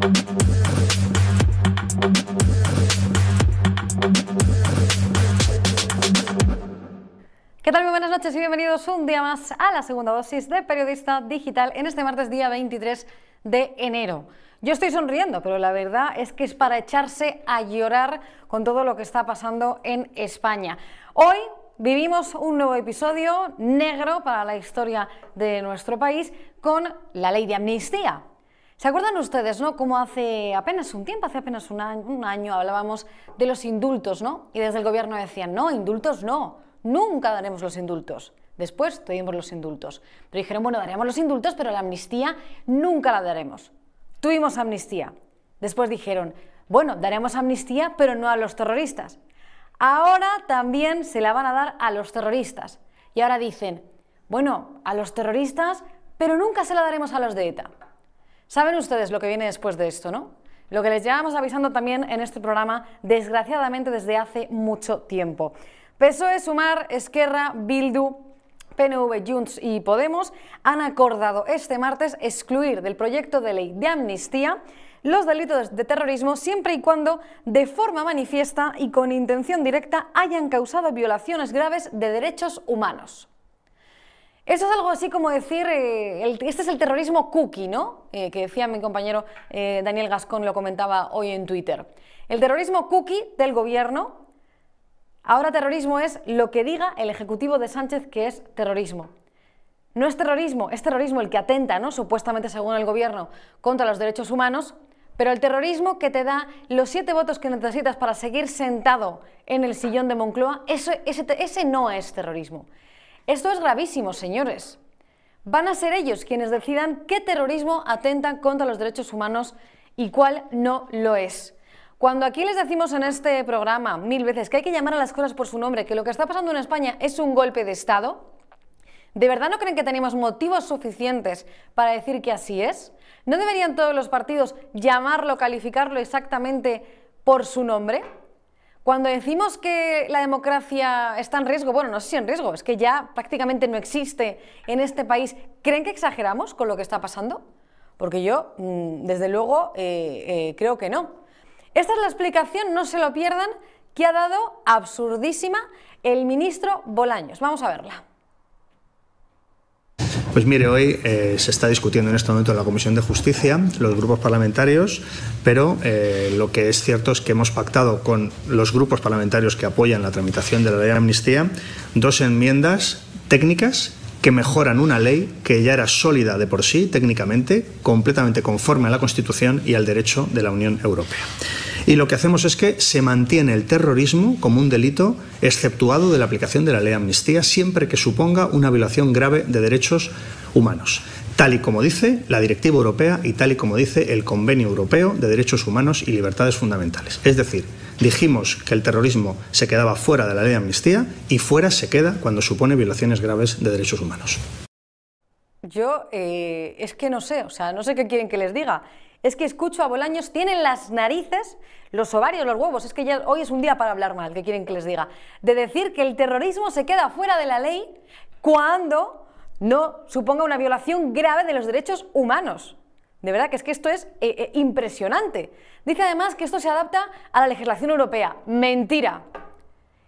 ¿Qué tal? Muy buenas noches y bienvenidos un día más a la segunda dosis de Periodista Digital en este martes día 23 de enero. Yo estoy sonriendo, pero la verdad es que es para echarse a llorar con todo lo que está pasando en España. Hoy vivimos un nuevo episodio negro para la historia de nuestro país con la ley de amnistía. ¿Se acuerdan ustedes, no? Como hace apenas un tiempo, hace apenas un año, hablábamos de los indultos, ¿no? Y desde el gobierno decían, no, indultos no nunca daremos los indultos. Después tuvimos los indultos. Pero dijeron, bueno, daremos los indultos, pero la amnistía nunca la daremos. Tuvimos amnistía. Después dijeron, bueno, daremos amnistía, pero no a los terroristas. Ahora también se la van a dar a los terroristas. Y ahora dicen, bueno, a los terroristas, pero nunca se la daremos a los de ETA. Saben ustedes lo que viene después de esto, ¿no? Lo que les llevamos avisando también en este programa, desgraciadamente desde hace mucho tiempo. PSOE, Sumar, Esquerra, Bildu, PNV, Junts y Podemos han acordado este martes excluir del proyecto de ley de amnistía los delitos de terrorismo siempre y cuando de forma manifiesta y con intención directa hayan causado violaciones graves de derechos humanos. Eso es algo así como decir, eh, este es el terrorismo cookie, ¿no? Eh, que decía mi compañero eh, Daniel Gascón, lo comentaba hoy en Twitter. El terrorismo cookie del gobierno Ahora terrorismo es lo que diga el Ejecutivo de Sánchez que es terrorismo. No es terrorismo, es terrorismo el que atenta, ¿no? supuestamente según el gobierno, contra los derechos humanos, pero el terrorismo que te da los siete votos que necesitas para seguir sentado en el sillón de Moncloa, ese, ese no es terrorismo. Esto es gravísimo, señores. Van a ser ellos quienes decidan qué terrorismo atenta contra los derechos humanos y cuál no lo es. Cuando aquí les decimos en este programa mil veces que hay que llamar a las cosas por su nombre, que lo que está pasando en España es un golpe de Estado, ¿de verdad no creen que tenemos motivos suficientes para decir que así es? ¿No deberían todos los partidos llamarlo, calificarlo exactamente por su nombre? Cuando decimos que la democracia está en riesgo, bueno, no sé si en riesgo, es que ya prácticamente no existe en este país, ¿creen que exageramos con lo que está pasando? Porque yo, mm, desde luego, eh, eh, creo que no. Esta es la explicación, no se lo pierdan, que ha dado absurdísima el ministro Bolaños. Vamos a verla. Pues mire, hoy eh, se está discutiendo en este momento en la Comisión de Justicia, los grupos parlamentarios, pero eh, lo que es cierto es que hemos pactado con los grupos parlamentarios que apoyan la tramitación de la ley de amnistía dos enmiendas técnicas que mejoran una ley que ya era sólida de por sí técnicamente, completamente conforme a la Constitución y al derecho de la Unión Europea. Y lo que hacemos es que se mantiene el terrorismo como un delito exceptuado de la aplicación de la ley de amnistía siempre que suponga una violación grave de derechos humanos tal y como dice la Directiva Europea y tal y como dice el Convenio Europeo de Derechos Humanos y Libertades Fundamentales. Es decir, dijimos que el terrorismo se quedaba fuera de la ley de amnistía y fuera se queda cuando supone violaciones graves de derechos humanos. Yo eh, es que no sé, o sea, no sé qué quieren que les diga. Es que escucho a Bolaños, tienen las narices, los ovarios, los huevos, es que ya hoy es un día para hablar mal, ¿qué quieren que les diga? De decir que el terrorismo se queda fuera de la ley cuando no suponga una violación grave de los derechos humanos. De verdad que es que esto es eh, eh, impresionante. Dice además que esto se adapta a la legislación europea. Mentira.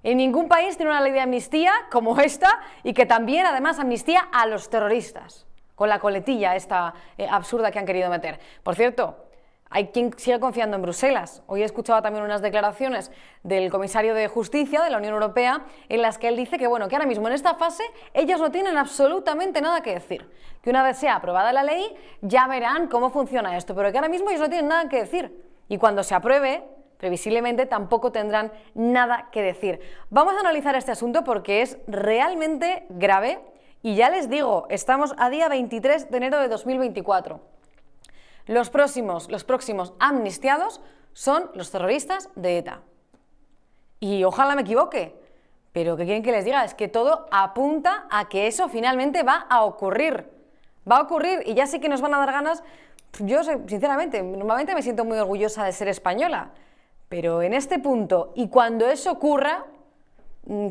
En ningún país tiene una ley de amnistía como esta y que también además amnistía a los terroristas, con la coletilla esta eh, absurda que han querido meter. Por cierto, hay quien sigue confiando en Bruselas. Hoy he escuchado también unas declaraciones del comisario de Justicia de la Unión Europea en las que él dice que, bueno, que ahora mismo en esta fase ellos no tienen absolutamente nada que decir. Que una vez sea aprobada la ley ya verán cómo funciona esto, pero que ahora mismo ellos no tienen nada que decir. Y cuando se apruebe, previsiblemente tampoco tendrán nada que decir. Vamos a analizar este asunto porque es realmente grave y ya les digo, estamos a día 23 de enero de 2024. Los próximos, los próximos amnistiados son los terroristas de ETA. Y ojalá me equivoque, pero ¿qué quieren que les diga? Es que todo apunta a que eso finalmente va a ocurrir. Va a ocurrir y ya sé que nos van a dar ganas. Yo, sinceramente, normalmente me siento muy orgullosa de ser española, pero en este punto y cuando eso ocurra,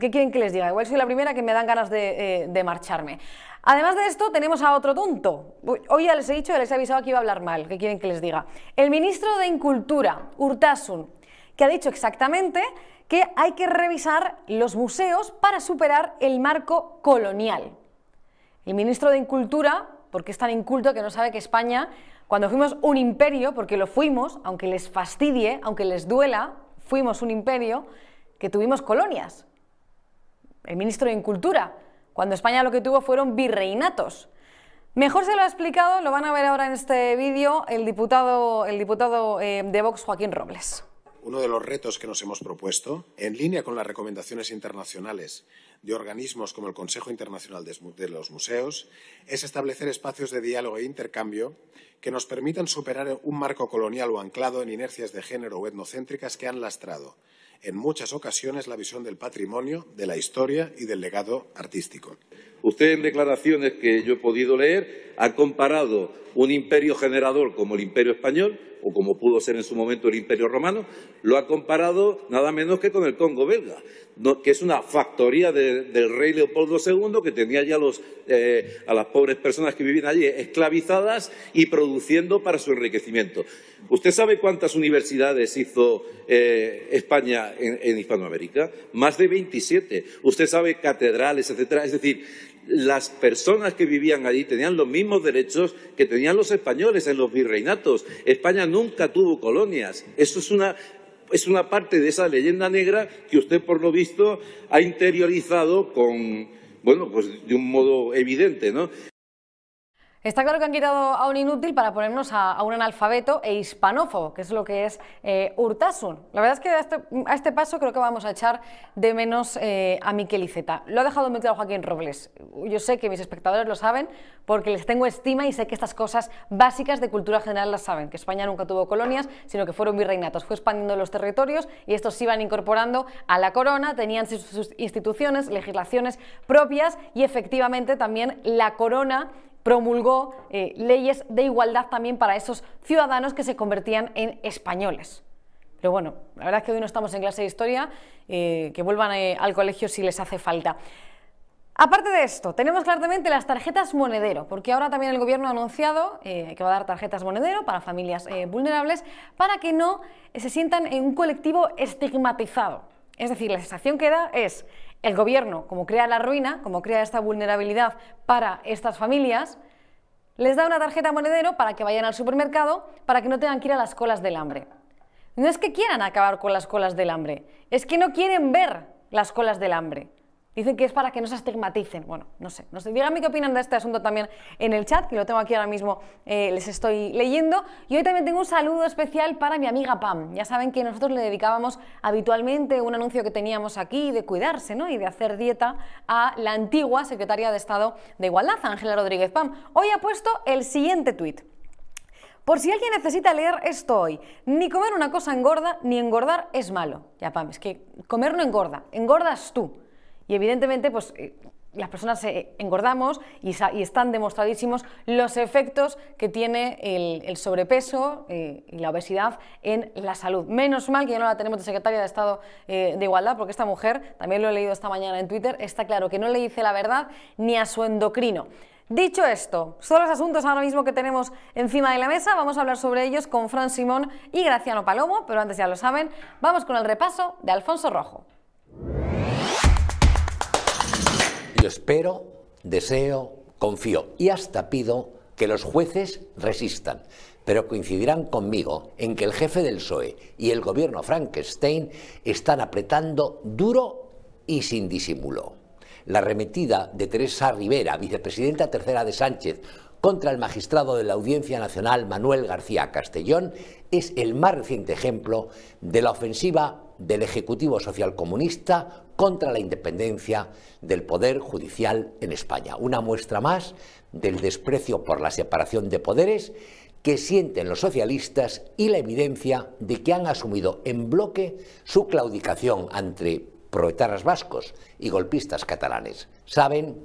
¿Qué quieren que les diga? Igual soy la primera que me dan ganas de, eh, marcharme. Además de esto, tenemos a otro tonto. Hoy ya les he dicho, ya les he avisado que iba a hablar mal. ¿Qué quieren que les diga? El ministro de Incultura, Urtasun, que ha dicho exactamente que hay que revisar los museos para superar el marco colonial. El ministro de Incultura, porque es tan inculto que no sabe que España, cuando fuimos un imperio, porque lo fuimos, aunque les fastidie, aunque les duela, fuimos un imperio, que tuvimos colonias. El ministro de Incultura, cuando España lo que tuvo fueron virreinatos. Mejor se lo ha explicado, lo van a ver ahora en este vídeo, el diputado, el diputado eh, de Vox, Joaquín Robles. Uno de los retos que nos hemos propuesto, en línea con las recomendaciones internacionales de organismos como el Consejo Internacional de los Museos, es establecer espacios de diálogo e intercambio que nos permitan superar un marco colonial o anclado en inercias de género o etnocéntricas que han lastrado en muchas ocasiones la visión del patrimonio, de la historia y del legado artístico. Usted en declaraciones que yo he podido leer ha comparado un imperio generador como el imperio español o como pudo ser en su momento el Imperio Romano, lo ha comparado nada menos que con el Congo belga, que es una factoría del rey Leopoldo II que tenía ya eh, a las pobres personas que vivían allí esclavizadas y produciendo para su enriquecimiento. ¿Usted sabe cuántas universidades hizo eh, España en, en Hispanoamérica? Más de 27. ¿Usted sabe catedrales, etcétera? Es decir, las personas que vivían allí tenían los mismos derechos que tenían los españoles en los virreinatos. España nunca tuvo colonias. Eso es una, es una parte de esa leyenda negra que usted, por lo visto, ha interiorizado con, bueno, pues de un modo evidente, ¿no? Está claro que han quitado a un inútil para ponernos a, un analfabeto e hispanófobo, que es lo que es eh, Urtasun. La verdad es que este, a este, paso creo que vamos a echar de menos eh, a Miquel Iceta. Lo ha dejado muy claro Joaquín Robles. Yo sé que mis espectadores lo saben porque les tengo estima y sé que estas cosas básicas de cultura general las saben, que España nunca tuvo colonias, sino que fueron virreinatos. Fue expandiendo los territorios y estos iban incorporando a la corona, tenían sus instituciones, legislaciones propias y efectivamente también la corona promulgó eh, leyes de igualdad también para esos ciudadanos que se convertían en españoles. Pero bueno, la verdad es que hoy no estamos en clase de historia, eh, que vuelvan eh, al colegio si les hace falta. Aparte de esto, tenemos claramente las tarjetas monedero, porque ahora también el gobierno ha anunciado que va a dar tarjetas monedero para familias vulnerables para que no se sientan en un colectivo estigmatizado. Es decir, la sensación que da es el gobierno, como crea la ruina, como crea esta vulnerabilidad para estas familias, les da una tarjeta monedero para que vayan al supermercado para que no tengan que ir a las colas del hambre. No es que quieran acabar con las colas del hambre, es que no quieren ver las colas del hambre. Dicen que es para que no se estigmaticen. Bueno, no sé, no sé. Díganme qué opinan de este asunto también en el chat, que lo tengo aquí ahora mismo, eh, les estoy leyendo. Y hoy también tengo un saludo especial para mi amiga Pam. Ya saben que nosotros le dedicábamos habitualmente un anuncio que teníamos aquí de cuidarse ¿no? y de hacer dieta a la antigua secretaria de Estado de Igualdad, Ángela Rodríguez Pam. Hoy ha puesto el siguiente tuit. Por si alguien necesita leer esto hoy, ni comer una cosa engorda, ni engordar es malo. Ya, Pam, es que comer no engorda, engordas tú. Y evidentemente, pues eh, las personas engordamos y, están demostradísimos los efectos que tiene el, sobrepeso eh, y la obesidad en la salud. Menos mal que ya no la tenemos de secretaria de Estado eh, de Igualdad, porque esta mujer, también lo he leído esta mañana en Twitter, está claro que no le dice la verdad ni a su endocrino. Dicho esto, son los asuntos ahora mismo que tenemos encima de la mesa. Vamos a hablar sobre ellos con Fran Simón y Graciano Palomo, pero antes ya lo saben, vamos con el repaso de Alfonso Rojo. Yo espero, deseo, confío y hasta pido que los jueces resistan, pero coincidirán conmigo en que el jefe del PSOE y el gobierno Frankenstein están apretando duro y sin disimulo. La remetida de Teresa Rivera, vicepresidenta tercera de Sánchez, contra el magistrado de la Audiencia Nacional Manuel García Castellón es el más reciente ejemplo de la ofensiva del Ejecutivo Socialcomunista contra la independencia del Poder Judicial en España. Una muestra más del desprecio por la separación de poderes que sienten los socialistas y la evidencia de que han asumido en bloque su claudicación ante proetarras vascos y golpistas catalanes. Saben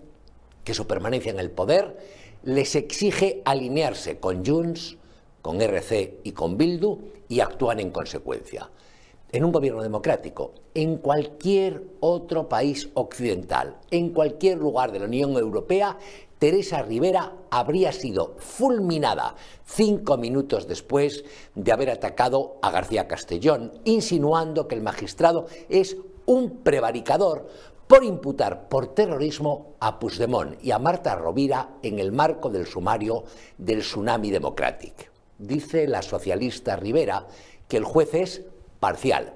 que su permanencia en el poder les exige alinearse con Junts, con RC y con Bildu y actúan en consecuencia. En un gobierno democrático, en cualquier otro país occidental, en cualquier lugar de la Unión Europea, Teresa Rivera habría sido fulminada cinco minutos después de haber atacado a García Castellón, insinuando que el magistrado es un prevaricador por imputar por terrorismo a Puigdemont y a Marta Rovira en el marco del sumario del Tsunami Democratic. Dice la socialista Rivera que el juez es parcial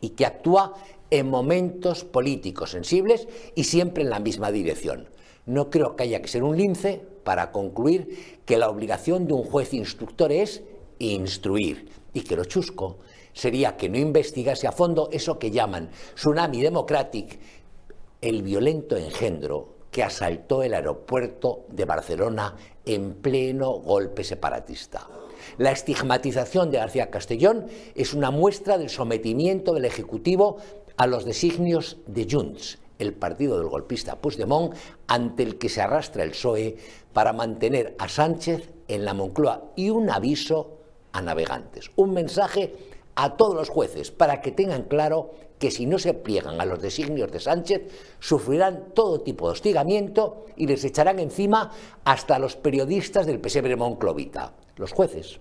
y que actúa en momentos políticos sensibles y siempre en la misma dirección. No creo que haya que ser un lince para concluir que la obligación de un juez instructor es instruir y que lo chusco sería que no investigase a fondo eso que llaman Tsunami Democratic, el violento engendro que asaltó el aeropuerto de Barcelona en pleno golpe separatista. La estigmatización de García Castellón es una muestra del sometimiento del Ejecutivo a los designios de Junts, el partido del golpista Puigdemont, ante el que se arrastra el PSOE para mantener a Sánchez en la Moncloa y un aviso a navegantes, un mensaje a todos los jueces para que tengan claro que si no se pliegan a los designios de Sánchez, sufrirán todo tipo de hostigamiento y les echarán encima hasta los periodistas del pesebre Monclovita. Los jueces,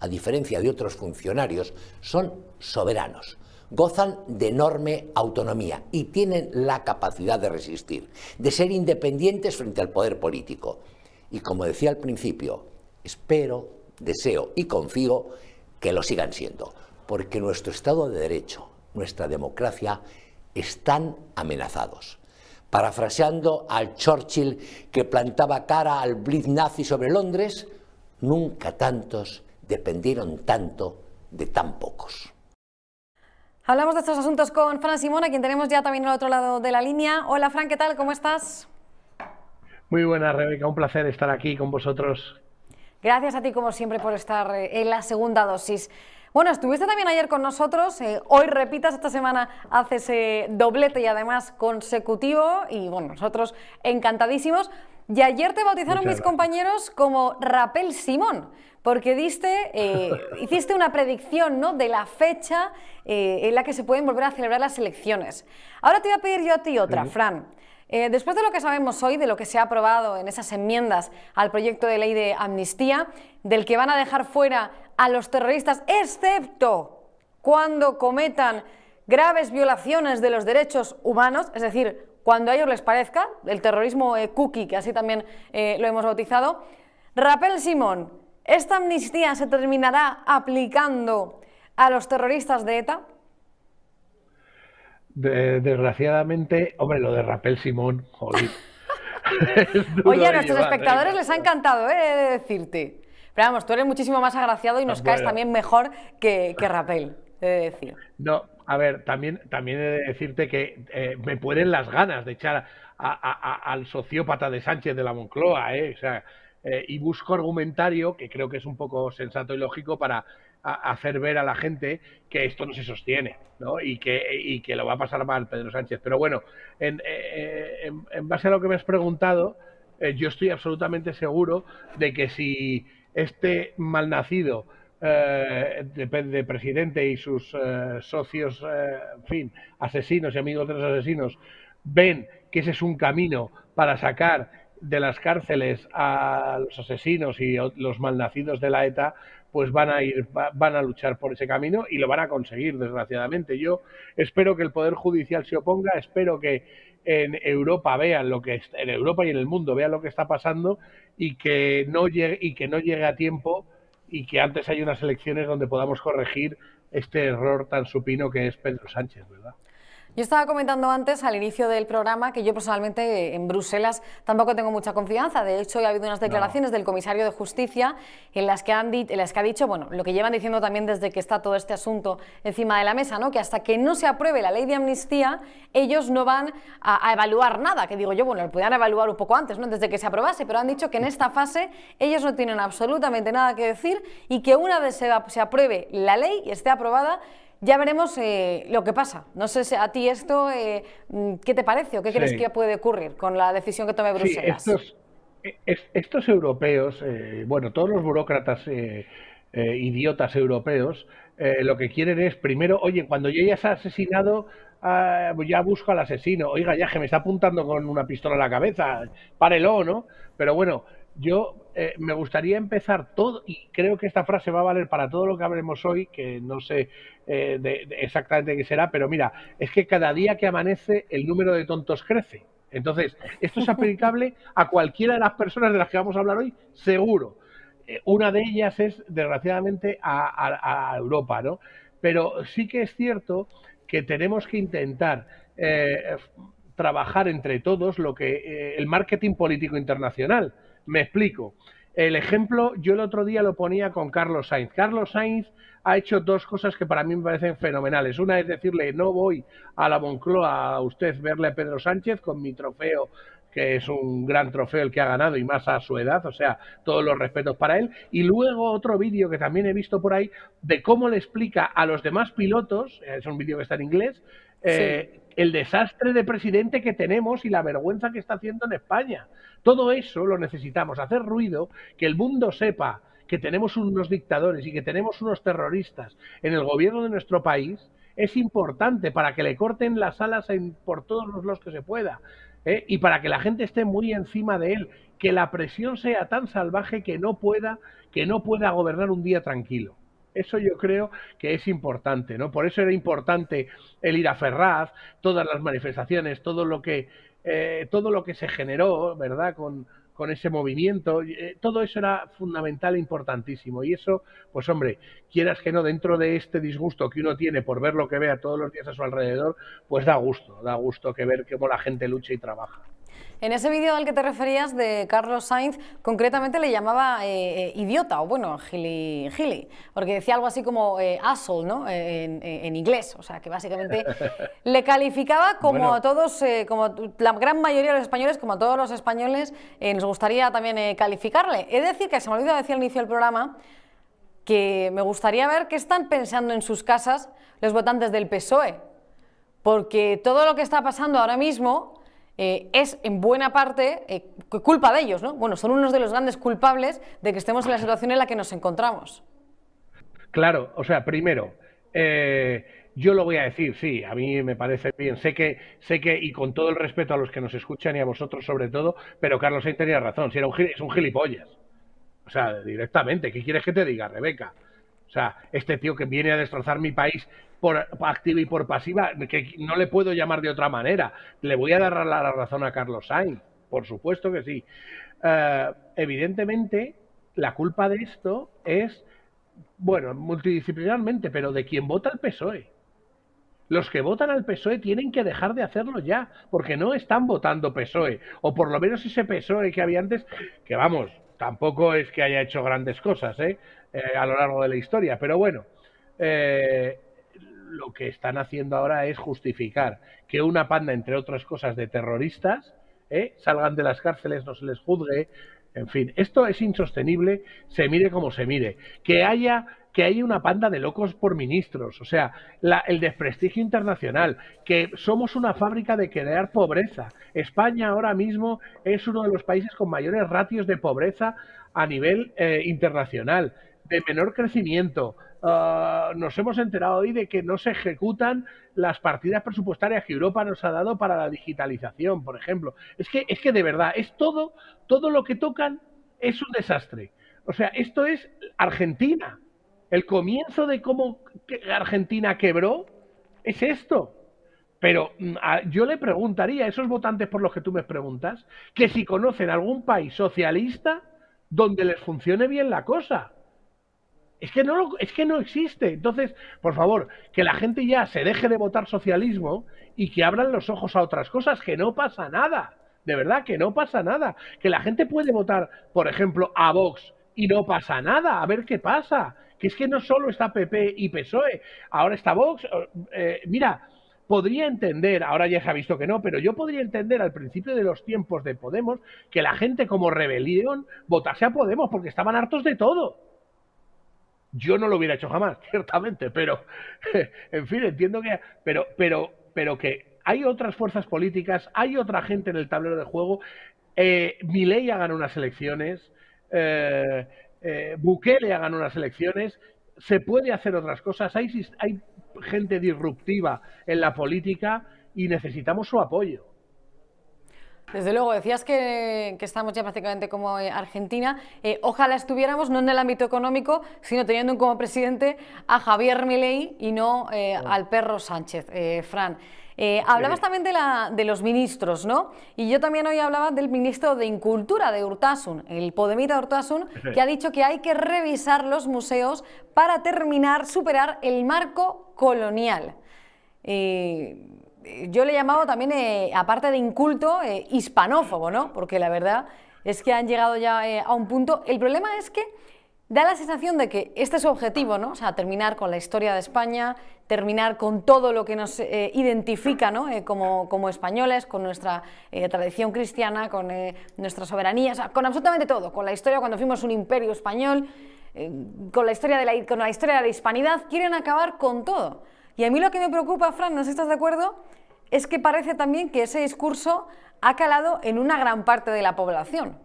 a diferencia de otros funcionarios, son soberanos, gozan de enorme autonomía y tienen la capacidad de resistir, de ser independientes frente al poder político. Y como decía al principio, espero, deseo y confío que lo sigan siendo, porque nuestro Estado de Derecho, nuestra democracia, están amenazados parafraseando al Churchill que plantaba cara al blitz nazi sobre Londres, Nunca tantos dependieron tanto de tan pocos. Hablamos de estos asuntos con Fran Simón, a quien tenemos ya también al otro lado de la línea. Hola Fran, ¿qué tal? ¿Cómo estás? Muy buena, Rebeca. Un placer estar aquí con vosotros. Gracias a ti, como siempre, por estar eh, en la segunda dosis. Bueno, estuviste también ayer con nosotros, eh, hoy repitas, esta semana haces eh, doblete y además consecutivo y bueno, nosotros encantadísimos. Y ayer te bautizaron mis compañeros como Rapel Simón, porque diste, eh, hiciste una predicción ¿no? de la fecha eh, en la que se pueden volver a celebrar las elecciones. Ahora te voy a pedir yo a ti otra, Fran. Eh, después de lo que sabemos hoy, de lo que se ha aprobado en esas enmiendas al proyecto de ley de amnistía, del que van a dejar fuera a los terroristas, excepto cuando cometan graves violaciones de los derechos humanos, es decir, cuando a ellos les parezca, el terrorismo eh, cookie, que así también eh, lo hemos bautizado. Rapel Simón, ¿esta amnistía se terminará aplicando a los terroristas de ETA? desgraciadamente, hombre, lo de Rapel Simón, joder. Oye, a nuestros espectadores les ha encantado, ¿eh? de decirte. Pero vamos, tú eres muchísimo más agraciado y nos caes también mejor que, que Rapel, decir. No, a ver, también, también he de decirte que eh, me pueden las ganas de echar al sociópata de Sánchez de la Moncloa, ¿eh? O sea, eh, y busco argumentario que creo que es un poco sensato y lógico para hacer ver a la gente que esto no se sostiene, ¿no? Y que, y que lo va a pasar mal Pedro Sánchez. Pero bueno, en, eh, en base a lo que me has preguntado, yo estoy absolutamente seguro de que si este malnacido eh, de, presidente y sus eh, socios, eh, en fin, asesinos y amigos de los asesinos, ven que ese es un camino para sacar de las cárceles a los asesinos y los malnacidos de la ETA, pues van a ir, van a luchar por ese camino y lo van a conseguir, desgraciadamente. Yo espero que el Poder Judicial se oponga, espero que en Europa vean lo que en Europa y en el mundo vean lo que está pasando y que no llegue, y que no llegue a tiempo y que antes hay unas elecciones donde podamos corregir este error tan supino que es Pedro Sánchez, ¿verdad? Yo estaba comentando antes, al inicio del programa, que yo personalmente en Bruselas tampoco tengo mucha confianza. De hecho, ha habido unas declaraciones del comisario de Justicia en las, que han en las que ha dicho, bueno, lo que llevan diciendo también desde que está todo este asunto encima de la mesa, ¿no? que hasta que no se apruebe la ley de amnistía, ellos no van a, evaluar nada. Que digo yo, bueno, lo podían evaluar un poco antes, ¿no? desde que se aprobase, pero han dicho que en esta fase ellos no tienen absolutamente nada que decir y que una vez se, se apruebe la ley y esté aprobada, ya veremos eh, lo que pasa. No sé si a ti esto, eh, mm, ¿qué te parece o qué crees que puede ocurrir con la decisión que tome Bruselas? Sí, estos, estos, europeos, eh, bueno, todos los burócratas eh, idiotas europeos, eh, lo que quieren es, primero, oye, cuando yo ya se ha asesinado, ah, pues ya busco al asesino. Oiga, ya que me está apuntando con una pistola en la cabeza, párelo, ¿no? Pero bueno, yo eh, me gustaría empezar todo, y creo que esta frase va a valer para todo lo que hablemos hoy, que no sé de, exactamente qué será, pero mira, es que cada día que amanece el número de tontos crece. Entonces, esto es aplicable a cualquiera de las personas de las que vamos a hablar hoy, seguro. Eh, una de ellas es, desgraciadamente, a, Europa, ¿no? Pero sí que es cierto que tenemos que intentar eh, trabajar entre todos lo que eh, el marketing político internacional. Me explico. El ejemplo, yo el otro día lo ponía con Carlos Sainz. Carlos Sainz ha hecho dos cosas que para mí me parecen fenomenales. Una es decirle, no voy a la Moncloa a usted verle a Pedro Sánchez con mi trofeo que es un gran trofeo el que ha ganado y más a su edad, o sea, todos los respetos para él. Y luego otro vídeo que también he visto por ahí de cómo le explica a los demás pilotos, es un vídeo que está en inglés, eh, el desastre de presidente que tenemos y la vergüenza que está haciendo en España. Todo eso lo necesitamos, hacer ruido, que el mundo sepa que tenemos unos dictadores y que tenemos unos terroristas en el gobierno de nuestro país, es importante para que le corten las alas por todos los los que se pueda. ¿eh? y para que la gente esté muy encima de él, que la presión sea tan salvaje que no pueda, que no pueda gobernar un día tranquilo. Eso yo creo que es importante, ¿no? Por eso era importante el ir a Ferraz, todas las manifestaciones, todo lo que, eh, todo lo que se generó, ¿verdad? Con, con ese movimiento, eh, todo eso era fundamental e importantísimo. Y eso, pues hombre, quieras que no, dentro de este disgusto que uno tiene por ver lo que vea todos los días a su alrededor, pues da gusto, da gusto que ver cómo la gente lucha y trabaja. En ese vídeo al que te referías de Carlos Sainz, concretamente le llamaba eh, eh, idiota, o bueno, gili, gili, porque decía algo así como eh, asshole, ¿no? En, inglés, o sea, que básicamente le calificaba como a todos, como la gran mayoría de los españoles, como a todos los españoles, nos gustaría también calificarle. Es decir, que se me olvidó decir al inicio del programa que me gustaría ver qué están pensando en sus casas los votantes del PSOE, porque todo lo que está pasando ahora mismo eh, es en buena parte eh, culpa de ellos, ¿no? Bueno, son unos de los grandes culpables de que estemos en la situación en la que nos encontramos. Claro, o sea, primero, eh, yo lo voy a decir, sí, a mí me parece bien. Sé que, sé que, y con todo el respeto a los que nos escuchan y a vosotros sobre todo, pero Carlos Sainz tenía razón, si era un, es un gilipollas. O sea, directamente, ¿qué quieres que te diga, Rebeca? O sea, este tío que viene a destrozar mi país por activa y por pasiva, que no le puedo llamar de otra manera. Le voy a dar la razón a Carlos Sainz, por supuesto que sí. Eh, evidentemente, la culpa de esto es, bueno, multidisciplinarmente, pero de quien vota al PSOE. Los que votan al PSOE tienen que dejar de hacerlo ya, porque no están votando PSOE, o por lo menos ese PSOE que había antes, que vamos, tampoco es que haya hecho grandes cosas ¿eh? Eh, a lo largo de la historia, pero bueno, eh, lo que están haciendo ahora es justificar que una panda, entre otras cosas, de terroristas, ¿eh? salgan de las cárceles, no se les juzgue. En fin, esto es insostenible, se mire como se mire. Que haya que haya una panda de locos por ministros, o sea, el desprestigio internacional, que somos una fábrica de crear pobreza. España ahora mismo es uno de los países con mayores ratios de pobreza a nivel eh, internacional, de menor crecimiento, Ah, nos hemos enterado hoy de que no se ejecutan las partidas presupuestarias que Europa nos ha dado para la digitalización, por ejemplo. Es que, es que de verdad, es todo, todo lo que tocan es un desastre. O sea, esto es Argentina. El comienzo de cómo Argentina quebró es esto. Pero mm, yo le preguntaría a esos votantes por los que tú me preguntas que si conocen algún país socialista donde les funcione bien la cosa. Es que, no es que no existe. Entonces, por favor, que la gente ya se deje de votar socialismo y que abran los ojos a otras cosas, que no pasa nada. De verdad, que no pasa nada. Que la gente puede votar, por ejemplo, a Vox y no pasa nada. A ver qué pasa. Que es que no solo está PP y PSOE, ahora está Vox. Eh, mira, podría entender, ahora ya se ha visto que no, pero yo podría entender al principio de los tiempos de Podemos que la gente como rebelión votase a Podemos porque estaban hartos de todo. Yo no lo hubiera hecho jamás, ciertamente, pero, en fin, entiendo que, pero, pero, pero que hay otras fuerzas políticas, hay otra gente en el tablero de juego. Eh, ley ha ganado unas elecciones. Eh, eh, Bukele ha ganado unas elecciones, se puede hacer otras cosas, hay gente disruptiva en la política y necesitamos su apoyo. Desde luego, decías que, estamos ya prácticamente como eh, Argentina. Eh, ojalá estuviéramos no en el ámbito económico, sino teniendo como presidente a Javier Milei y no eh, al perro Sánchez, Fran. hablabas también de, la, de, los ministros, ¿no? Y yo también hoy hablaba del ministro de Incultura, de Urtasun, el Podemita Urtasun, que ha dicho que hay que revisar los museos para terminar, superar el marco colonial yo le he llamado también, eh, aparte de inculto, eh, hispanófobo, ¿no? Porque la verdad es que han llegado ya eh, a un punto. El problema es que da la sensación de que este es su objetivo, ¿no? O sea, terminar con la historia de España, terminar con todo lo que nos identifica ¿no? como, como, españoles, con nuestra tradición cristiana, con nuestra soberanía, o sea, con absolutamente todo, con la historia cuando fuimos un imperio español, con, la historia de la, con la historia de la hispanidad, quieren acabar con todo. Y a mí lo que me preocupa, Fran, no sé si estás de acuerdo, es que parece también que ese discurso ha calado en una gran parte de la población.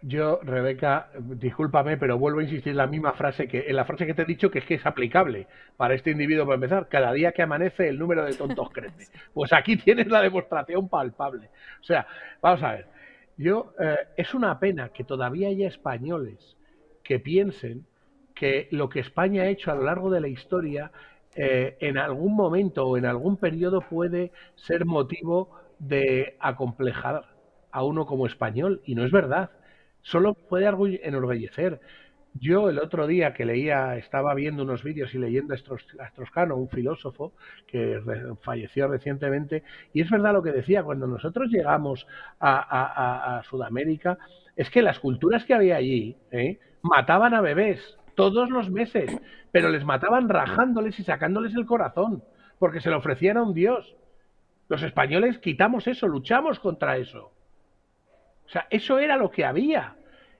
Yo, Rebeca, discúlpame, pero vuelvo a insistir en la misma frase que en la frase que te he dicho que es que es aplicable para este individuo para empezar. Cada día que amanece el número de tontos crece. Pues aquí tienes la demostración palpable. O sea, vamos a ver. Yo eh, es una pena que todavía haya españoles que piensen que lo que España ha hecho a lo largo de la historia eh, en algún momento o en algún periodo puede ser motivo de acomplejar a uno como español y no es verdad. Solo puede enorgullecer. Yo el otro día que leía, estaba viendo unos vídeos y leyendo a Stroscano, un filósofo que falleció recientemente, y es verdad lo que decía, cuando nosotros llegamos a, Sudamérica, es que las culturas que había allí ¿eh? mataban a bebés, todos los meses, pero les mataban rajándoles y sacándoles el corazón, porque se lo ofrecían a un dios. Los españoles quitamos eso, luchamos contra eso. O sea, eso era lo que había.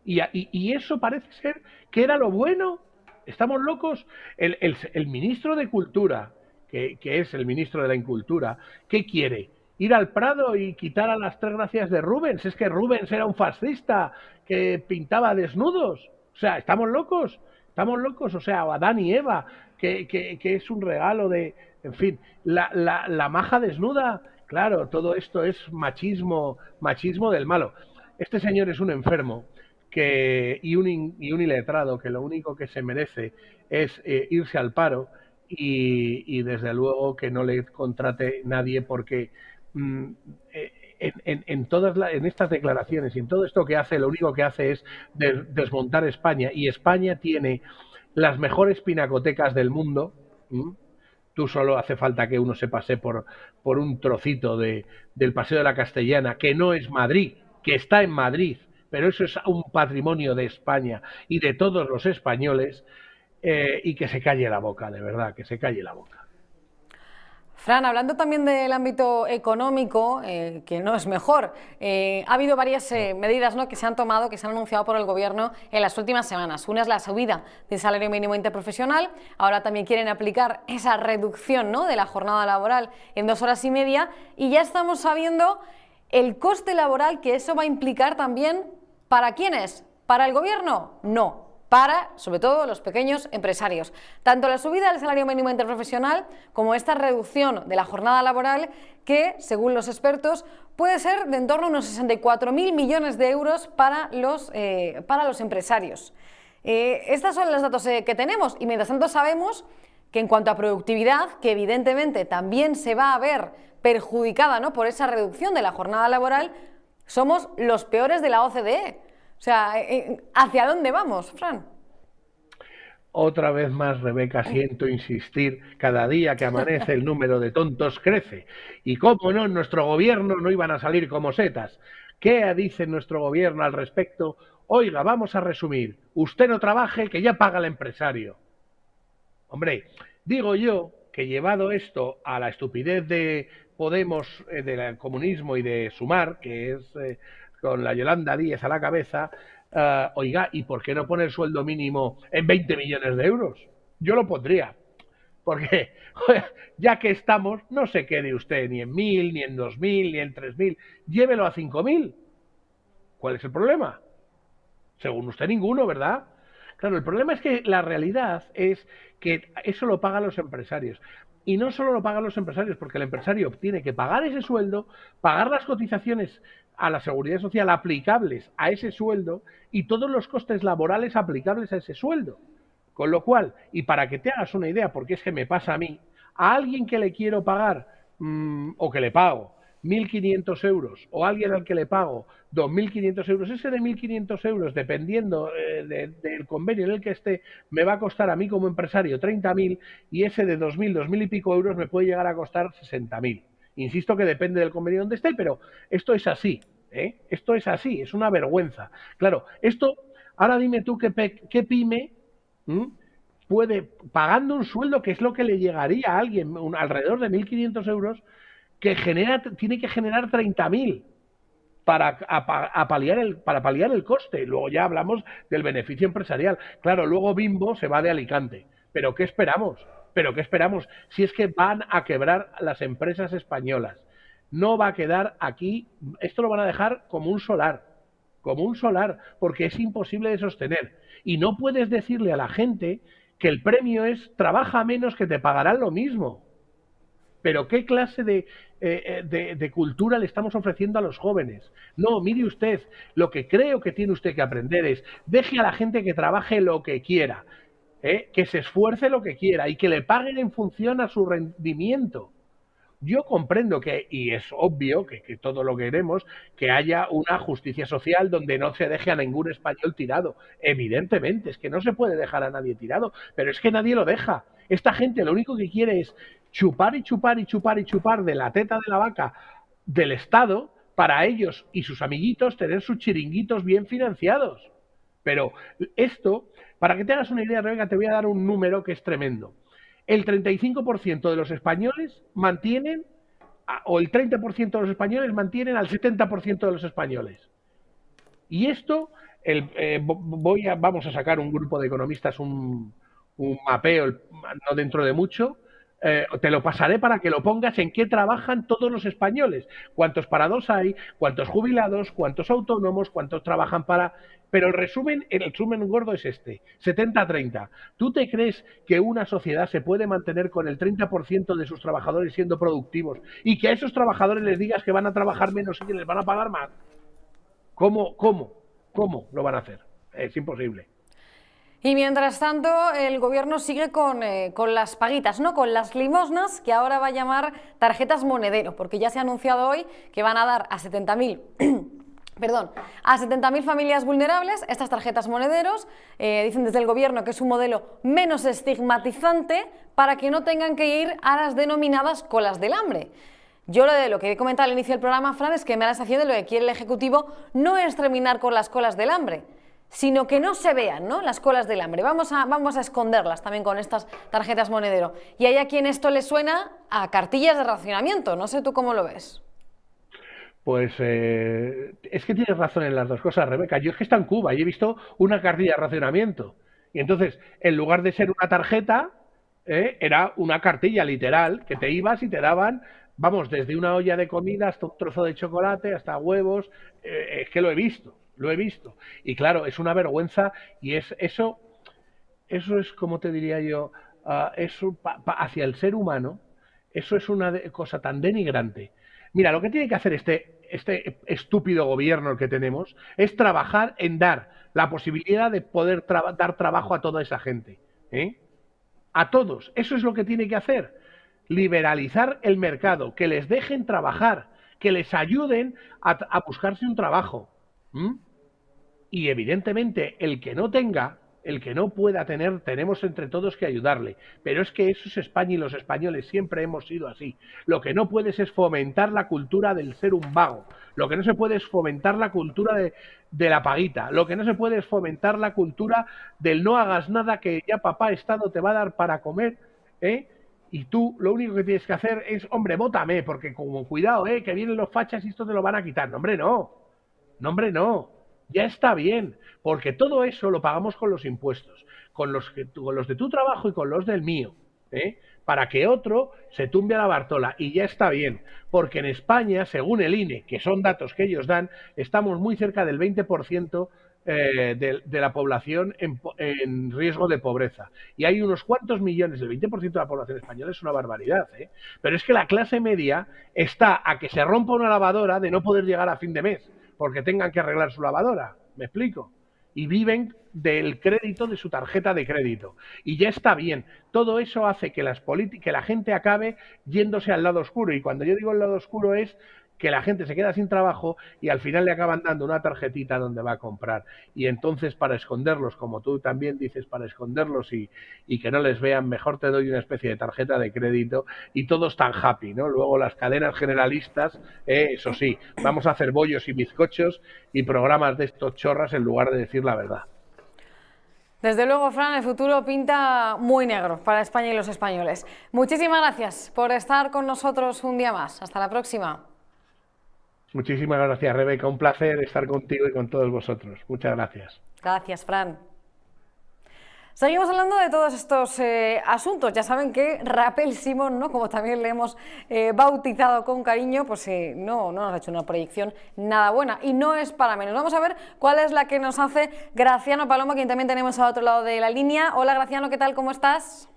Y, eso parece ser que era lo bueno. ¿Estamos locos? El, ministro de Cultura, que, que, es el ministro de la Incultura, ¿qué quiere? Ir al Prado y quitar a las tres gracias de Rubens. Es que Rubens era un fascista que pintaba desnudos. O sea, ¿estamos locos? Estamos locos, o sea, o Adán y Eva, que, que, es un regalo de, en fin, la, la, la maja desnuda, claro, todo esto es machismo, machismo del malo. Este señor es un enfermo que, y, un, y un iletrado que lo único que se merece es eh, irse al paro y, y, desde luego que no le contrate nadie porque mm, eh, en, en, todas en estas declaraciones y en todo esto que hace, lo único que hace es desmontar España. Y España tiene las mejores pinacotecas del mundo. Tú solo hace falta que uno se pase por, por un trocito de, del Paseo de la Castellana, que no es Madrid, que está en Madrid, pero eso es un patrimonio de España y de todos los españoles, eh, y que se calle la boca, de verdad, que se calle la boca. Fran, hablando también del ámbito económico, eh, que no es mejor, eh, ha habido varias eh, medidas que se han tomado, que se han anunciado por el Gobierno en las últimas semanas. Una es la subida del salario mínimo interprofesional, ahora también quieren aplicar esa reducción de la jornada laboral en dos horas y media. Y ya estamos sabiendo el coste laboral que eso va a implicar también para quiénes, para el Gobierno, no, para, sobre todo, los pequeños empresarios. Tanto la subida del salario mínimo interprofesional como esta reducción de la jornada laboral que, según los expertos, puede ser de en torno a unos 64.000 millones de euros para los, eh, para los empresarios. Eh, estos son los datos eh, que tenemos y mientras tanto sabemos que en cuanto a productividad, que evidentemente también se va a ver perjudicada ¿no? por esa reducción de la jornada laboral, somos los peores de la OCDE. O sea, eh, eh, ¿hacia dónde vamos, Fran? Otra vez más, Rebeca, siento insistir, cada día que amanece el número de tontos crece. Y cómo no, nuestro gobierno no iban a salir como setas. ¿Qué dice nuestro gobierno al respecto? Oiga, vamos a resumir. Usted no trabaje, que ya paga el empresario. Hombre, digo yo que llevado esto a la estupidez de Podemos, eh, del comunismo y de Sumar, que es con la Yolanda Díez a la cabeza, uh, oiga, ¿y por qué no pone el sueldo mínimo en 20 millones de euros? Yo lo pondría, porque ya que estamos, no se quede usted ni en mil, ni en dos mil, ni en tres mil, llévelo a cinco mil. ¿Cuál es el problema? Según usted ninguno, ¿verdad? Claro, el problema es que la realidad es que eso lo pagan los empresarios. Y no solo lo pagan los empresarios, porque el empresario tiene que pagar ese sueldo, pagar las cotizaciones a la seguridad social aplicables a ese sueldo y todos los costes laborales aplicables a ese sueldo. Con lo cual, y para que te hagas una idea, porque es que me pasa a mí, a alguien que le quiero pagar mm, o que le pago 1.500 euros o alguien al que le pago 2.500 euros, ese de 1.500 euros, dependiendo eh, del convenio en el que esté, me va a costar a mí como empresario 30.000 y ese de 2.000, 2.000 y pico euros me puede llegar a costar 60.000. Insisto que depende del convenio donde esté, pero esto es así. ¿eh? Esto es así, es una vergüenza. Claro, esto, ahora dime tú qué, qué pyme puede, pagando un sueldo que es lo que le llegaría a alguien, alrededor de 1.500 euros, que genera, tiene que generar 30.000 para, paliar el, para paliar el coste. Luego ya hablamos del beneficio empresarial. Claro, luego Bimbo se va de Alicante. ¿Pero qué esperamos? ¿Pero qué esperamos? Si es que van a quebrar las empresas españolas. No va a quedar aquí, esto lo van a dejar como un solar, como un solar, porque es imposible de sostener. Y no puedes decirle a la gente que el premio es trabaja menos que te pagarán lo mismo. Pero ¿qué clase de, eh, eh, de, cultura le estamos ofreciendo a los jóvenes? No, mire usted, lo que creo que tiene usted que aprender es, deje a la gente que trabaje lo que quiera, ¿eh? que se esfuerce lo que quiera y que le paguen en función a su rendimiento. Yo comprendo que, y es obvio que, que, todo lo queremos, que haya una justicia social donde no se deje a ningún español tirado. Evidentemente, es que no se puede dejar a nadie tirado, pero es que nadie lo deja. Esta gente lo único que quiere es chupar y chupar y chupar y chupar de la teta de la vaca del Estado para ellos y sus amiguitos tener sus chiringuitos bien financiados. Pero esto, para que te hagas una idea, Rebeca, te voy a dar un número que es tremendo. El 35% de los españoles mantienen, o el 30% de los españoles mantienen al 70% de los españoles. Y esto, el, eh, voy a, vamos a sacar un grupo de economistas un, un mapeo no dentro de mucho, eh, te lo pasaré para que lo pongas en qué trabajan todos los españoles, cuántos parados hay, cuántos jubilados, cuántos autónomos, cuántos trabajan para... Pero el resumen, el resumen gordo es este, 70-30. ¿Tú te crees que una sociedad se puede mantener con el 30% de sus trabajadores siendo productivos y que a esos trabajadores les digas que van a trabajar menos y que les van a pagar más? ¿Cómo, cómo, cómo lo van a hacer? Es imposible. Y mientras tanto, el gobierno sigue con, eh, con, las paguitas, ¿no? Con las limosnas, que ahora va a llamar tarjetas monedero, porque ya se ha anunciado hoy que van a dar a 70.000 perdón, a 70.000 familias vulnerables estas tarjetas monederos. Eh, dicen desde el gobierno que es un modelo menos estigmatizante para que no tengan que ir a las denominadas colas del hambre. Yo lo, de lo que he comentado al inicio del programa, Fran, es que me da la sensación de lo que quiere el Ejecutivo no es terminar con las colas del hambre, sino que no se vean ¿no? las colas del hambre. Vamos a, vamos a esconderlas también con estas tarjetas monedero. Y hay a quien esto le suena a cartillas de racionamiento. No sé tú cómo lo ves. Pues eh, es que tienes razón en las dos cosas, Rebeca. Yo es que está en Cuba y he visto una cartilla de racionamiento. Y entonces, en lugar de ser una tarjeta, eh, era una cartilla literal que te ibas y te daban, vamos, desde una olla de comida hasta un trozo de chocolate, hasta huevos. Eh, es que lo he visto lo he visto. Y claro, es una vergüenza y es eso, eso es como te diría yo, uh, eso hacia el ser humano, eso es una cosa tan denigrante. Mira, lo que tiene que hacer este, este estúpido gobierno que tenemos es trabajar en dar la posibilidad de poder dar trabajo a toda esa gente. ¿eh? A todos. Eso es lo que tiene que hacer. Liberalizar el mercado, que les dejen trabajar, que les ayuden a, buscarse un trabajo. Y evidentemente el que no tenga, el que no pueda tener, tenemos entre todos que ayudarle. Pero es que eso es España y los españoles siempre hemos sido así. Lo que no puedes es fomentar la cultura del ser un vago. Lo que no se puede es fomentar la cultura de, la paguita. Lo que no se puede es fomentar la cultura del no hagas nada que ya papá Estado te va a dar para comer. ¿eh? Y tú lo único que tienes que hacer es, hombre, bótame, porque como cuidado, ¿eh? que vienen los fachas y esto te lo van a quitar. No, hombre, no. No, hombre, no ya está bien, porque todo eso lo pagamos con los impuestos, con los, que, con los de tu trabajo y con los del mío, ¿eh? para que otro se tumbe a la Bartola. Y ya está bien, porque en España, según el INE, que son datos que ellos dan, estamos muy cerca del 20% eh, de, la población en, riesgo de pobreza. Y hay unos cuantos millones, el 20% de la población española es una barbaridad. ¿eh? Pero es que la clase media está a que se rompa una lavadora de no poder llegar a fin de mes, porque tengan que arreglar su lavadora. ¿Me explico? Y viven del crédito de su tarjeta de crédito. Y ya está bien. Todo eso hace que, las que la gente acabe yéndose al lado oscuro. Y cuando yo digo el lado oscuro es que la gente se queda sin trabajo y al final le acaban dando una tarjetita donde va a comprar. Y entonces para esconderlos, como tú también dices, para esconderlos y, que no les vean, mejor te doy una especie de tarjeta de crédito y todos tan happy, ¿no? Luego las cadenas generalistas, eh, eso sí, vamos a hacer bollos y bizcochos y programas de estos chorras en lugar de decir la verdad. Desde luego, Fran, el futuro pinta muy negro para España y los españoles. Muchísimas gracias por estar con nosotros un día más. Hasta la próxima. Muchísimas gracias, Rebeca. Un placer estar contigo y con todos vosotros. Muchas gracias. Gracias, Fran. Seguimos hablando de todos estos eh, asuntos. Ya saben que Rapel Simón, ¿no? como también le hemos eh, bautizado con cariño, pues eh, no, no nos ha hecho una proyección nada buena. Y no es para menos. Vamos a ver cuál es la que nos hace Graciano Paloma, quien también tenemos al otro lado de la línea. Hola Graciano, ¿qué tal? ¿Cómo estás?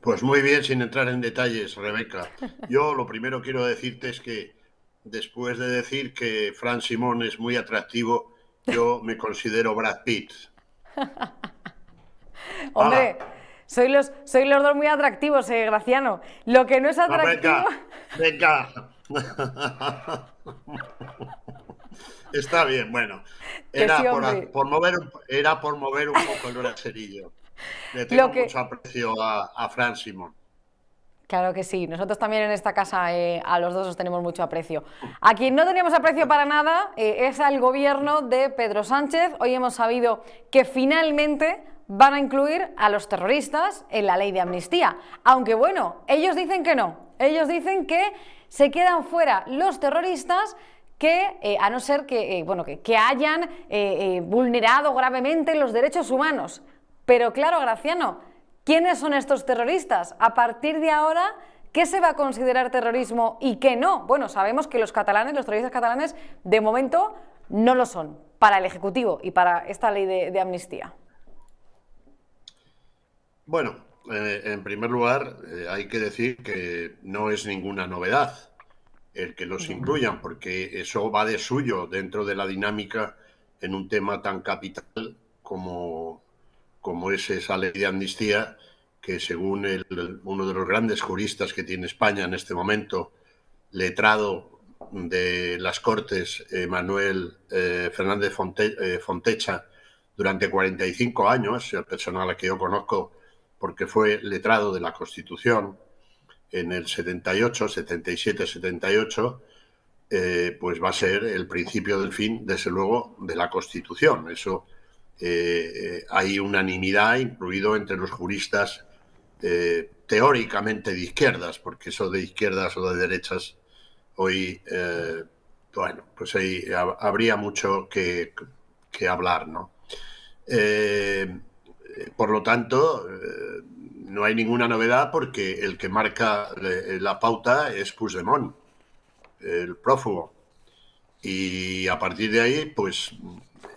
Pues muy bien, sin entrar en detalles, Rebeca. Yo lo primero quiero decirte es que después de decir que Fran Simón es muy atractivo, yo me considero Brad Pitt. Hombre, soy los, soy los dos muy atractivos, eh, Graciano. Lo que no es atractivo. venga, venga. Está bien, bueno. Era, por, mover, era por mover un poco el braserillo. Le tengo mucho aprecio a, a Fran Simón. Claro que sí, nosotros también en esta casa eh, a los dos os tenemos mucho aprecio. A quien no teníamos aprecio para nada eh, es al gobierno de Pedro Sánchez. Hoy hemos sabido que finalmente van a incluir a los terroristas en la ley de amnistía. Aunque bueno, ellos dicen que no. Ellos dicen que se quedan fuera los terroristas que, eh, a no ser que, bueno, que, que hayan vulnerado gravemente los derechos humanos. Pero claro, Graciano, ¿Quiénes son estos terroristas? A partir de ahora, ¿qué se va a considerar terrorismo y qué no? Bueno, sabemos que los catalanes, los terroristas catalanes, de momento no lo son para el Ejecutivo y para esta ley de, amnistía. Bueno, eh, en primer lugar, eh, hay que decir que no es ninguna novedad el que los incluyan, porque eso va de suyo dentro de la dinámica en un tema tan capital como como es esa ley de amnistía que según uno de los grandes juristas que tiene España en este momento, letrado de las Cortes, Manuel eh, Fernández eh, Fontecha, durante 45 años, el personal que yo conozco porque fue letrado de la Constitución en el 78, 77, 78, pues va a ser el principio del fin, desde luego, de la Constitución. Eso eh, hay unanimidad, incluido entre los juristas eh, teóricamente de izquierdas, porque eso de izquierdas o de derechas hoy, eh, bueno, pues ahí habría mucho que, hablar, ¿no? por lo tanto, no hay ninguna novedad porque el que marca la pauta es Puigdemont, el prófugo. Y a partir de ahí, pues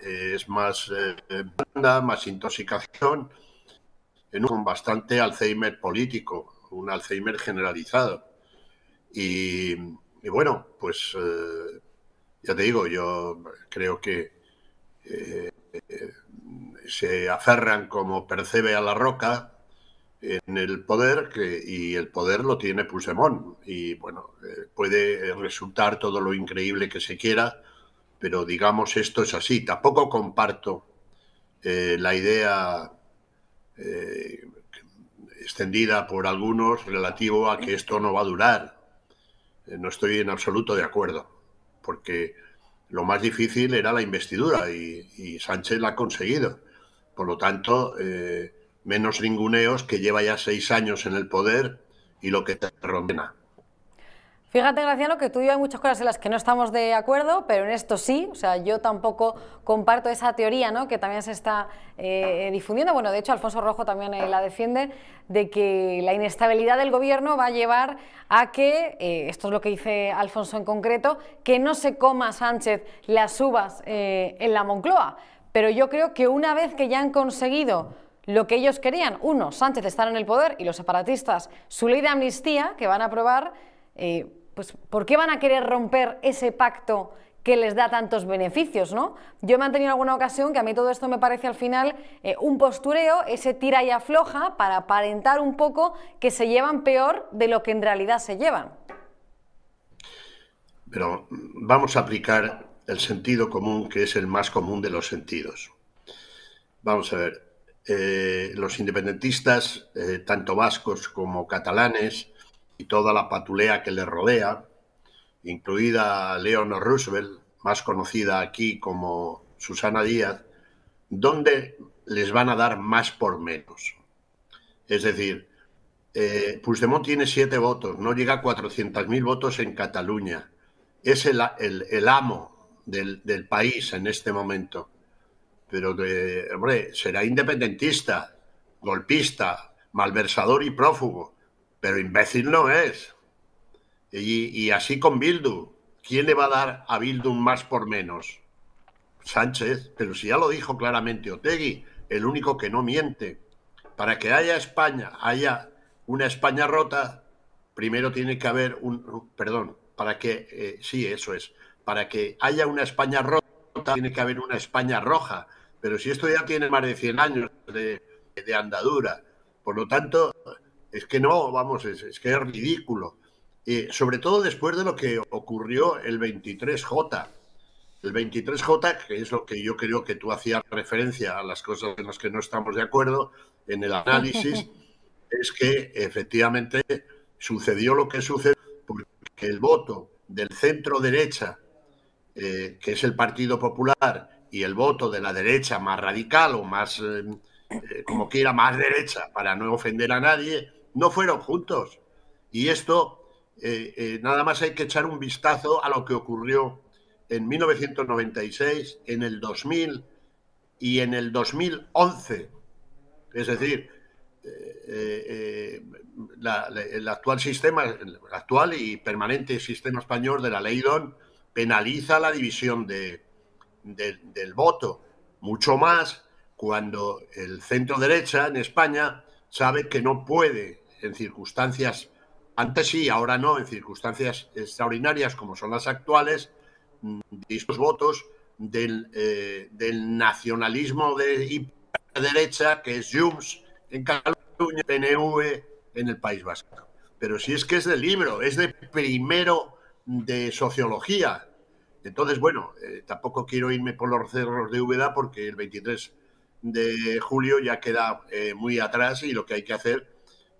es más eh, más intoxicación, con bastante Alzheimer político, un Alzheimer generalizado. Y, bueno, pues eh, ya te digo, yo creo que eh, se aferran como percebe a la roca en el poder que, y el poder lo tiene Puigdemont. Y bueno, puede resultar todo lo increíble que se quiera, pero digamos esto es así. Tampoco comparto eh, la idea eh, extendida por algunos relativo a que esto no va a durar. Eh, no estoy en absoluto de acuerdo, porque lo más difícil era la investidura y, Sánchez la ha conseguido. Por lo tanto, menos ninguneos que lleva ya seis años en el poder y lo que te rompena. Fíjate, Graciano, que tú y yo hay muchas cosas en las que no estamos de acuerdo, pero en esto sí. O sea, yo tampoco comparto esa teoría ¿no? que también se está eh, difundiendo. Bueno, de hecho, Alfonso Rojo también eh, la defiende, de que la inestabilidad del gobierno va a llevar a que, eh, esto es lo que dice Alfonso en concreto, que no se coma Sánchez las uvas en la Moncloa. pero yo creo que una vez que ya han conseguido lo que ellos querían, uno, Sánchez estar en el poder y los separatistas, su ley de amnistía que van a aprobar, pues ¿por qué van a querer romper ese pacto que les da tantos beneficios, ¿no? Yo he mantenido en alguna ocasión que a mí todo esto me parece al final eh, un postureo, ese tira y afloja para aparentar un poco que se llevan peor de lo que en realidad se llevan. Pero vamos a aplicar el sentido común, que es el más común de los sentidos. Vamos a ver, eh, los independentistas, eh, tanto vascos como catalanes, y toda la patulea que les rodea, incluida Leonor Roosevelt, más conocida aquí como Susana Díaz, ¿dónde les van a dar más por menos? Es decir, eh, Puigdemont tiene siete votos, no llega a 400.000 votos en Cataluña. Es el, amo del, del, país en este momento. Pero, hombre, será independentista, golpista, malversador y prófugo, pero imbécil no es. Y, así con Bildu. ¿Quién le va a dar a Bildu más por menos? Sánchez, pero si ya lo dijo claramente Otegui, el único que no miente. Para que haya España, haya una España rota, primero tiene que haber un, perdón, para que, eh, sí, eso es, para que haya una España rota, tiene que haber una España roja. Pero si esto ya tiene más de 100 años de, andadura, por lo tanto, es que no, vamos, es que es ridículo sobre todo después de lo que ocurrió el 23J. El 23J, que es lo que yo creo que tú hacías referencia a las cosas en las que no estamos de acuerdo en el análisis, es que efectivamente sucedió lo que sucedió porque el voto del centro derecha, eh, que es el Partido Popular, y el voto de la derecha más radical o más, eh, eh, como quiera, más derecha, para no ofender a nadie, no fueron juntos. Y esto eh, eh, nada más hay que echar un vistazo a lo que ocurrió en 1996, en el 2000 y en el 2011. Es decir, eh, el actual sistema, el actual y permanente sistema español de la ley DON penaliza la división de, del voto, mucho más cuando el centro derecha en España sabe que no puede, en circunstancias antes sí, ahora no, en circunstancias extraordinarias como son las actuales, estos votos del, eh, del nacionalismo de derecha, que es Junts en Cataluña, PNV en el País Vasco. Pero si es que es del libro, es de primero de sociología. Entonces, bueno, eh, tampoco quiero irme por los cerros de Úbeda porque el 23 de julio ya queda eh, muy atrás y lo que hay que hacer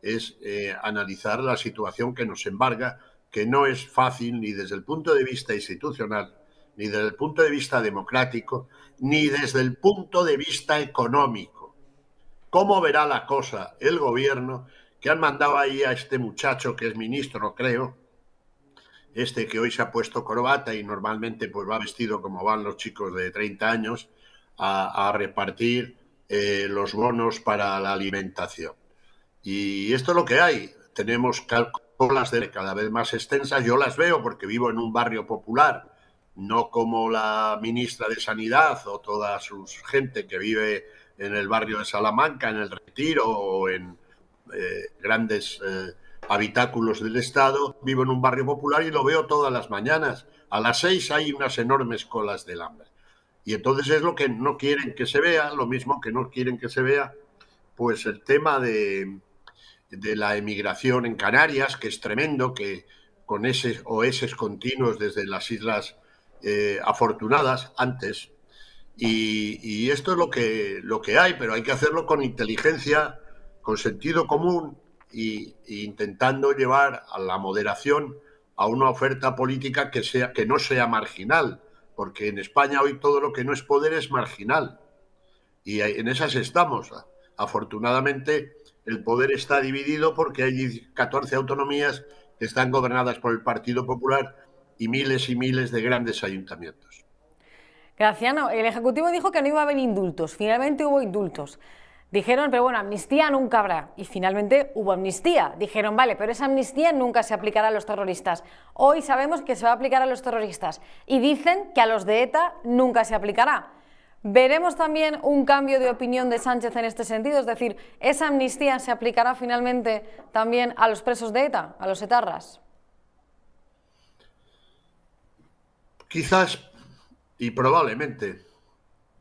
es eh, analizar la situación que nos embarga, que no es fácil ni desde el punto de vista institucional, ni desde el punto de vista democrático, ni desde el punto de vista económico. ¿Cómo verá la cosa el gobierno que han mandado ahí a este muchacho que es ministro, creo, este que hoy se ha puesto corbata y normalmente pues va vestido como van los chicos de 30 años a, repartir eh, los bonos para la alimentación? Y esto es lo que hay. Tenemos colas de cada vez más extensas. Yo las veo porque vivo en un barrio popular, no como la ministra de Sanidad o toda su gente que vive en el barrio de Salamanca, en el Retiro o en eh, grandes eh, habitáculos del Estado. Vivo en un barrio popular y lo veo todas las mañanas. A las seis hay unas enormes colas de hambre. Y entonces es lo que no quieren que se vea, lo mismo que no quieren que se vea, pues el tema de, de la emigración en Canarias, que es tremendo, que con ese OS continuos desde las islas eh, afortunadas antes. Y, esto es lo que, lo que hay, pero hay que hacerlo con inteligencia, con sentido común e intentando llevar a la moderación a una oferta política que, sea, que no sea marginal, porque en España hoy todo lo que no es poder es marginal. Y en esas estamos. Afortunadamente, el poder está dividido porque hay 14 autonomías que están gobernadas por el Partido Popular y miles y miles de grandes ayuntamientos. Graciano, el Ejecutivo dijo que no iba a haber indultos. Finalmente hubo indultos. Dijeron, pero bueno, amnistía nunca habrá. Y finalmente hubo amnistía. Dijeron, vale, pero esa amnistía nunca se aplicará a los terroristas. Hoy sabemos que se va a aplicar a los terroristas. Y dicen que a los de ETA nunca se aplicará. ¿Veremos también un cambio de opinión de Sánchez en este sentido? Es decir, ¿esa amnistía se aplicará finalmente también a los presos de ETA, a los etarras? Quizás y probablemente.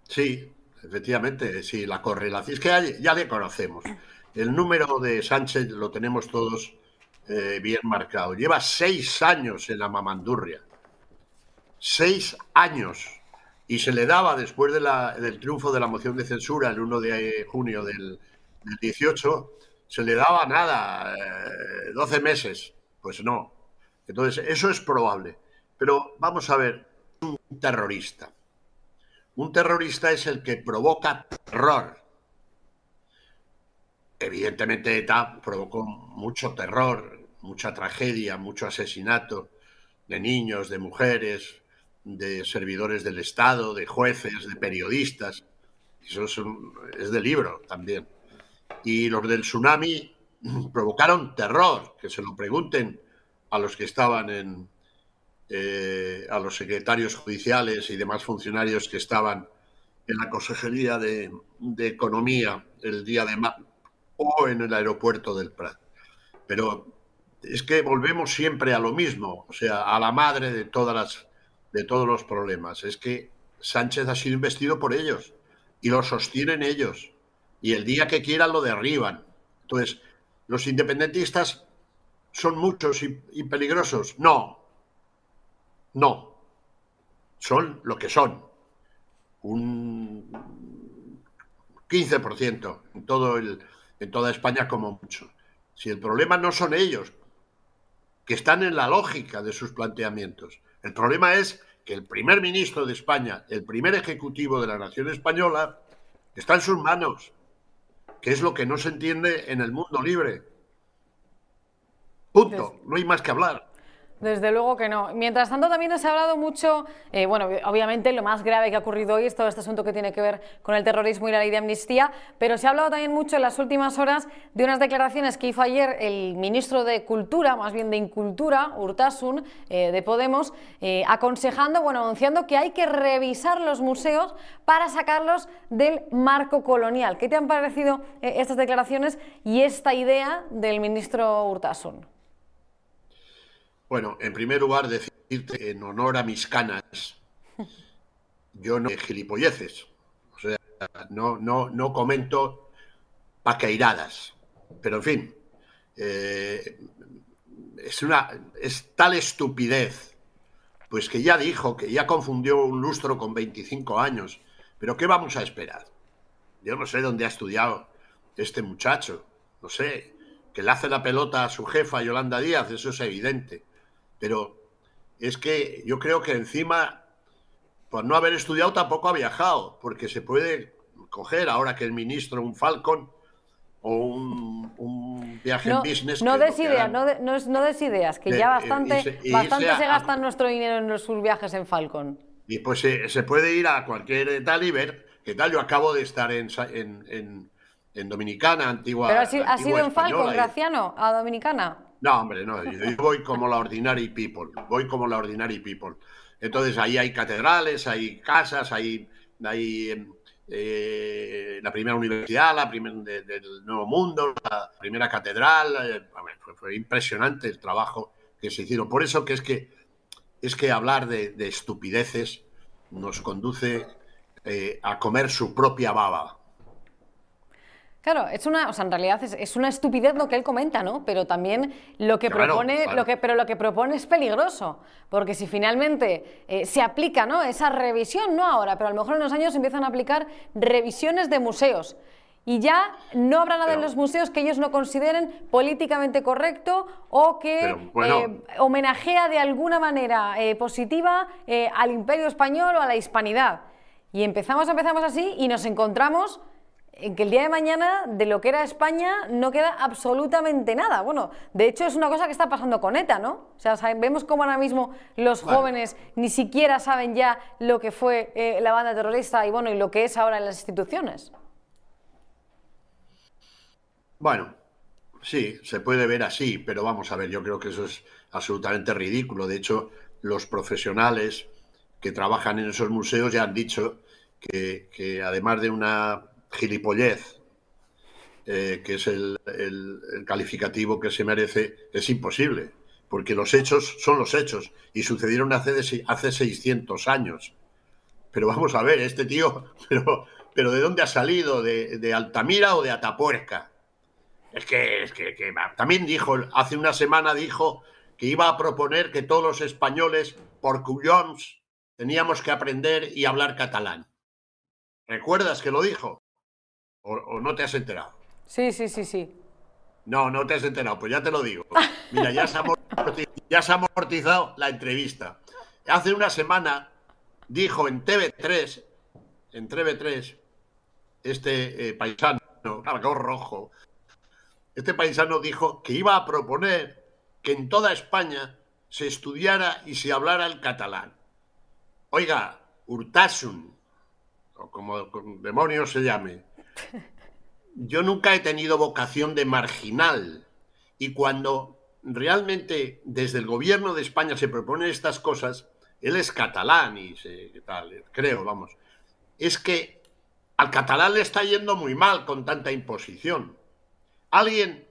Sí, efectivamente, sí, la correlación. Es que ya, le conocemos. El número de Sánchez lo tenemos todos eh, bien marcado. Lleva seis años en la mamandurria. Seis años y se le daba después del triunfo de la moción de censura el 1 de junio del, 18, se le daba nada, 12 eh, meses. Pues no. Entonces, eso es probable. Pero vamos a ver, un terrorista. Un terrorista es el que provoca terror. Evidentemente ETA provocó mucho terror, mucha tragedia, mucho asesinato de niños, de mujeres, de servidores del Estado, de jueces, de periodistas. Eso es, de libro también. Y los del tsunami provocaron terror, que se lo pregunten a los que estaban en, eh, a los secretarios judiciales y demás funcionarios que estaban en la Consejería de, Economía el día de o en el aeropuerto del Prat. Pero es que volvemos siempre a lo mismo, o sea, a la madre de todas las de todos los problemas. Es que Sánchez ha sido investido por ellos y lo sostienen ellos. Y el día que quieran lo derriban. Entonces, ¿los independentistas son muchos y, peligrosos? No. No. Son lo que son. Un 15% en, todo el, en toda España como mucho. Si el problema no son ellos, que están en la lógica de sus planteamientos, el problema es que el primer ministro de España, el primer ejecutivo de la nación española, está en sus manos, que es lo que no se entiende en el mundo libre. Punto, no hay más que hablar. Desde luego que no. Mientras tanto, también se ha hablado mucho, eh, bueno, obviamente lo más grave que ha ocurrido hoy es todo este asunto que tiene que ver con el terrorismo y la ley de amnistía, pero se ha hablado también mucho en las últimas horas de unas declaraciones que hizo ayer el ministro de Cultura, más bien de Incultura, Urtasun, eh, de Podemos, eh, aconsejando, bueno, anunciando que hay que revisar los museos para sacarlos del marco colonial. ¿Qué te han parecido estas declaraciones y esta idea del ministro Urtasun? Bueno, en primer lugar, decirte en honor a mis canas, yo no gilipolleces. O sea, no, no, no comento paqueiradas. Pero en fin, eh, es, una, es tal estupidez, pues que ya dijo que ya confundió un lustro con 25 años. Pero ¿qué vamos a esperar? Yo no sé dónde ha estudiado este muchacho. No sé, que le hace la pelota a su jefa Yolanda Díaz, eso es evidente. Pero es que yo creo que encima, por no haber estudiado, tampoco ha viajado, porque se puede coger ahora que el ministro un Falcon o un, viaje en business. No des ideas, no, no, des ideas, que ya bastante, bastante se gasta nuestro dinero en sus viajes en Falcon. Y pues se, puede ir a cualquier tal y ver, que tal, yo acabo de estar en, en, en, Dominicana, antigua. Pero ha, sido en Falcon, Graciano, a Dominicana. No, hombre, no, yo voy como la ordinary people, voy como la ordinary people. Entonces ahí hay catedrales, hay casas, hay, hay eh, la primera universidad, la primera del Nuevo Mundo, la primera catedral. Eh, fue, impresionante el trabajo que se hicieron. Por eso que es que es que hablar de, estupideces nos conduce eh, a comer su propia baba. Claro, es una, o sea, en realidad es, una estupidez lo que él comenta, ¿no? Pero también lo que propone, lo que, pero lo que propone es peligroso, porque si finalmente eh, se aplica, ¿no? Esa revisión, no ahora, pero a lo mejor en unos años empiezan a aplicar revisiones de museos. Y ya no habrá nada en los museos que ellos no consideren políticamente correcto o que eh, homenajea de alguna manera eh, positiva al imperio español o a la hispanidad. Y empezamos, empezamos así y nos encontramos en que el día de mañana de lo que era España no queda absolutamente nada. Bueno, de hecho es una cosa que está pasando con ETA, ¿no? O sea, vemos cómo ahora mismo los jóvenes ni siquiera saben ya lo que fue eh, la banda terrorista y bueno, y lo que es ahora en las instituciones. Bueno, sí, se puede ver así, pero vamos a ver, yo creo que eso es absolutamente ridículo. De hecho, los profesionales que trabajan en esos museos ya han dicho que, además de una gilipollez, eh, que es el, calificativo que se merece, es imposible, porque los hechos son los hechos y sucedieron hace, hace 600 años. Pero vamos a ver, este tío, pero, pero ¿de dónde ha salido? ¿De, Altamira o de Atapuerca? Es que, es que, también dijo, hace una semana dijo que iba a proponer que todos los españoles, por cuyons, teníamos que aprender y hablar catalán. ¿Recuerdas que lo dijo? ¿O, no te has enterado? Sí, sí, sí, sí. No, no te has enterado, pues ya te lo digo. Mira, ya se ha amortizado, la entrevista. Hace una semana dijo en TV3, en TV3, este eh, paisano, cargado rojo, este paisano dijo que iba a proponer que en toda España se estudiara y se hablara el catalán. Oiga, Urtasun, o como demonios se llame, yo nunca he tenido vocación de marginal y cuando realmente desde el gobierno de España se proponen estas cosas, él es catalán y se, tal, creo, vamos, es que al catalán le está yendo muy mal con tanta imposición. Alguien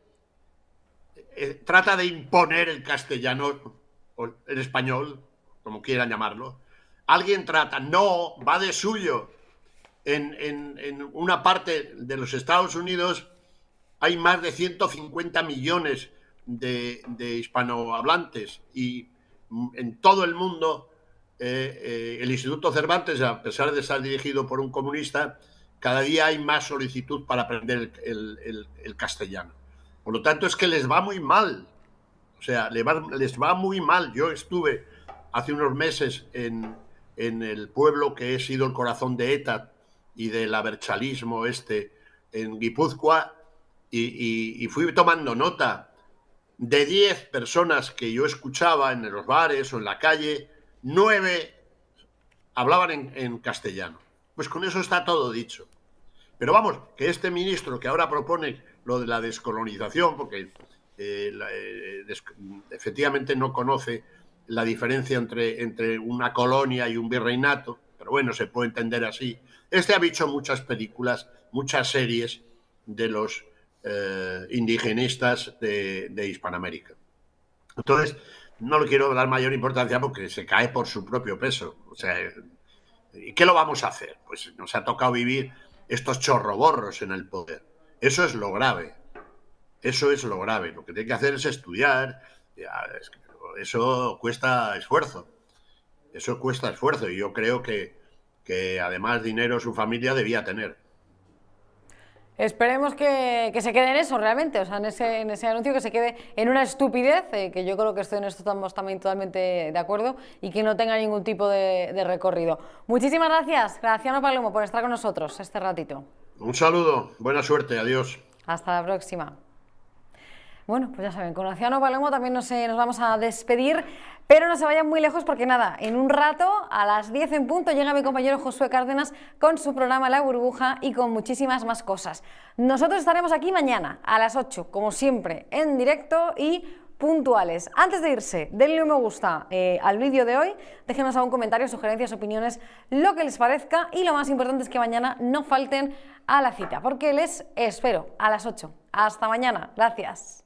eh, trata de imponer el castellano o el español, como quieran llamarlo. Alguien trata, no, va de suyo en, una parte de los Estados Unidos hay más de 150 millones de, hispanohablantes y en todo el mundo eh, eh, el Instituto Cervantes, a pesar de estar dirigido por un comunista, cada día hay más solicitud para aprender el, castellano. Por lo tanto, es que les va muy mal. O sea, les va, muy mal. Yo estuve hace unos meses en, en el pueblo que he sido el corazón de ETA, y del aberchalismo este en Guipúzcoa y, fui tomando nota de 10 personas que yo escuchaba en los bares o en la calle, nueve hablaban en, castellano. Pues con eso está todo dicho. Pero vamos, que este ministro que ahora propone lo de la descolonización, porque eh, eh, efectivamente no conoce la diferencia entre, entre una colonia y un virreinato, bueno, se puede entender así, este ha visto muchas películas, muchas series de los eh, indigenistas de, Hispanoamérica. Entonces, no le quiero dar mayor importancia porque se cae por su propio peso. O sea, ¿y qué lo vamos a hacer? Pues nos ha tocado vivir estos chorroborros en el poder. Eso es lo grave. Eso es lo grave. Lo que tiene que hacer es estudiar. Eso cuesta esfuerzo. Eso cuesta esfuerzo. Y yo creo que, que además dinero su familia debía tener. Esperemos que, se quede en eso realmente, o sea, en ese, en ese anuncio que se quede en una estupidez, eh, que yo creo que estoy en esto estamos también totalmente de acuerdo, y que no tenga ningún tipo de, de recorrido. Muchísimas gracias, Graciano Palomo, por estar con nosotros este ratito. Un saludo, buena suerte, adiós. Hasta la próxima. Bueno, pues ya saben, con Luciano Palomo también nos, nos vamos a despedir, pero no se vayan muy lejos porque nada, en un rato, a las 10 en punto, llega mi compañero Josué Cárdenas con su programa La Burbuja y con muchísimas más cosas. Nosotros estaremos aquí mañana a las 8, como siempre, en directo y puntuales. Antes de irse, denle un me gusta eh, al vídeo de hoy, déjenos algún comentario, sugerencias, opiniones, lo que les parezca y lo más importante es que mañana no falten a la cita, porque les espero a las 8. Hasta mañana, gracias.